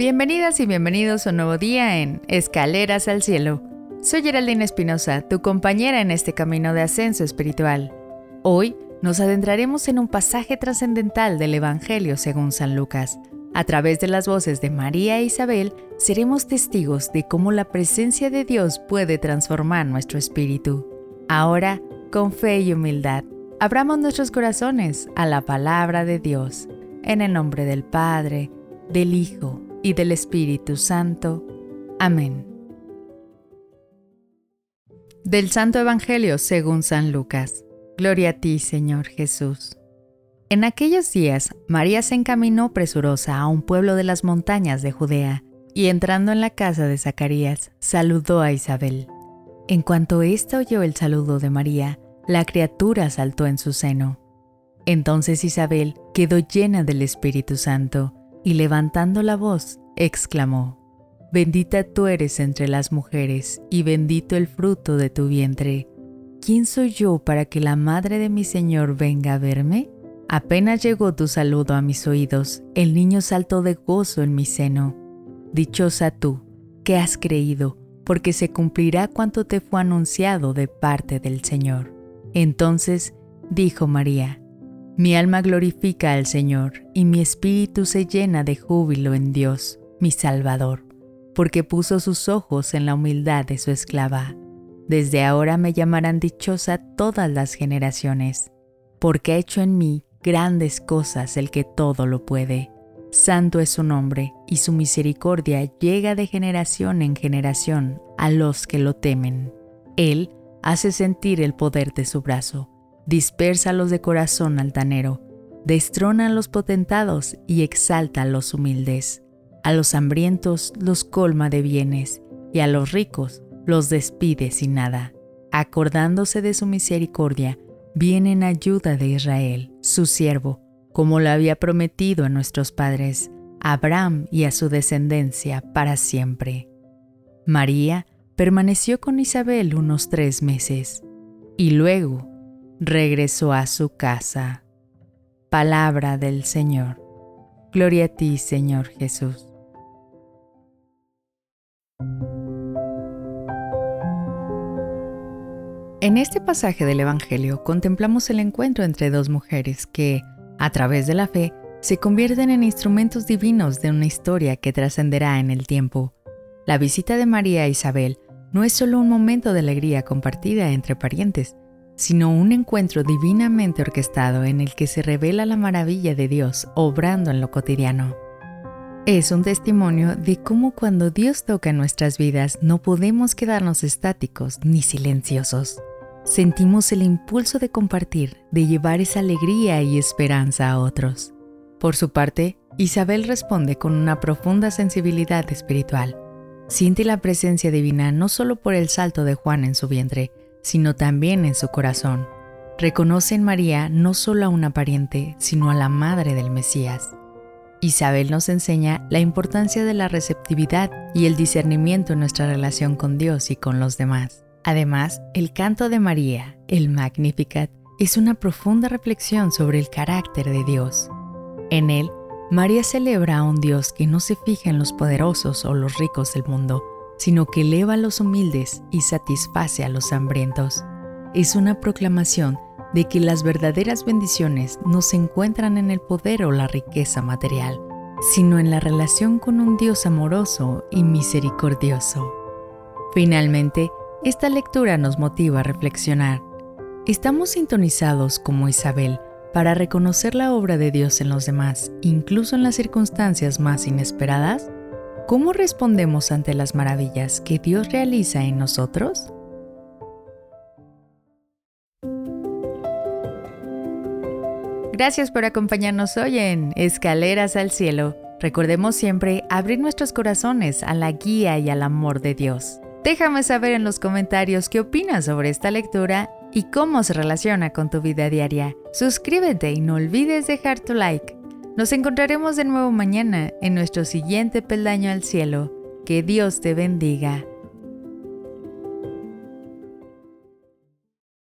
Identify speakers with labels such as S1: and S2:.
S1: Bienvenidas y bienvenidos a un nuevo día en Escaleras al Cielo. Soy Geraldine Espinosa, tu compañera en este camino de ascenso espiritual. Hoy nos adentraremos en un pasaje trascendental del Evangelio según San Lucas. A través de las voces de María e Isabel, seremos testigos de cómo la presencia de Dios puede transformar nuestro espíritu. Ahora, con fe y humildad, abramos nuestros corazones a la palabra de Dios, en el nombre del Padre, del Hijo y del Espíritu Santo. Amén. Del Santo Evangelio según San Lucas. Gloria a ti, Señor Jesús. En aquellos días, María se encaminó presurosa a un pueblo de las montañas de Judea, y entrando en la casa de Zacarías, saludó a Isabel. En cuanto ésta oyó el saludo de María, la criatura saltó en su seno. Entonces Isabel quedó llena del Espíritu Santo, y levantando la voz, exclamó, Bendita tú eres entre las mujeres, y bendito el fruto de tu vientre. ¿Quién soy yo para que la madre de mi Señor venga a verme? Apenas llegó tu saludo a mis oídos, el niño saltó de gozo en mi seno. Dichosa tú, que has creído, porque se cumplirá cuanto te fue anunciado de parte del Señor. Entonces dijo María, Mi alma glorifica al Señor, y mi espíritu se llena de júbilo en Dios, mi Salvador, porque puso sus ojos en la humildad de su esclava. Desde ahora me llamarán dichosa todas las generaciones, porque ha hecho en mí grandes cosas el que todo lo puede. Santo es su nombre, y su misericordia llega de generación en generación a los que lo temen. Él hace sentir el poder de su brazo, dispersa los de corazón altanero, destrona a los potentados y exalta a los humildes. A los hambrientos los colma de bienes, y a los ricos los despide sin nada. Acordándose de su misericordia, viene en ayuda de Israel, su siervo, como lo había prometido a nuestros padres, a Abraham y a su descendencia para siempre. María permaneció con Isabel unos tres meses y luego regresó a su casa. Palabra del Señor. Gloria a ti, Señor Jesús. En este pasaje del Evangelio contemplamos el encuentro entre dos mujeres que, a través de la fe, se convierten en instrumentos divinos de una historia que trascenderá en el tiempo. La visita de María a Isabel no es solo un momento de alegría compartida entre parientes, sino un encuentro divinamente orquestado en el que se revela la maravilla de Dios obrando en lo cotidiano. Es un testimonio de cómo cuando Dios toca nuestras vidas no podemos quedarnos estáticos ni silenciosos sentimos el impulso de compartir, de llevar esa alegría y esperanza a otros. Por su parte, Isabel responde con una profunda sensibilidad espiritual. Siente la presencia divina no solo por el salto de Juan en su vientre, sino también en su corazón. Reconoce en María no solo a una pariente, sino a la madre del Mesías. Isabel nos enseña la importancia de la receptividad y el discernimiento en nuestra relación con Dios y con los demás. Además, el canto de María, el Magnificat, es una profunda reflexión sobre el carácter de Dios. En él, María celebra a un Dios que no se fija en los poderosos o los ricos del mundo, sino que eleva a los humildes y satisface a los hambrientos. Es una proclamación de que las verdaderas bendiciones no se encuentran en el poder o la riqueza material, sino en la relación con un Dios amoroso y misericordioso. Finalmente, esta lectura nos motiva a reflexionar. ¿Estamos sintonizados como Isabel para reconocer la obra de Dios en los demás, incluso en las circunstancias más inesperadas? ¿Cómo respondemos ante las maravillas que Dios realiza en nosotros? Gracias por acompañarnos hoy en Escaleras al Cielo. Recordemos siempre abrir nuestros corazones a la guía y al amor de Dios. Déjame saber en los comentarios qué opinas sobre esta lectura y cómo se relaciona con tu vida diaria. Suscríbete y no olvides dejar tu like. Nos encontraremos de nuevo mañana en nuestro siguiente peldaño al cielo. Que Dios te bendiga.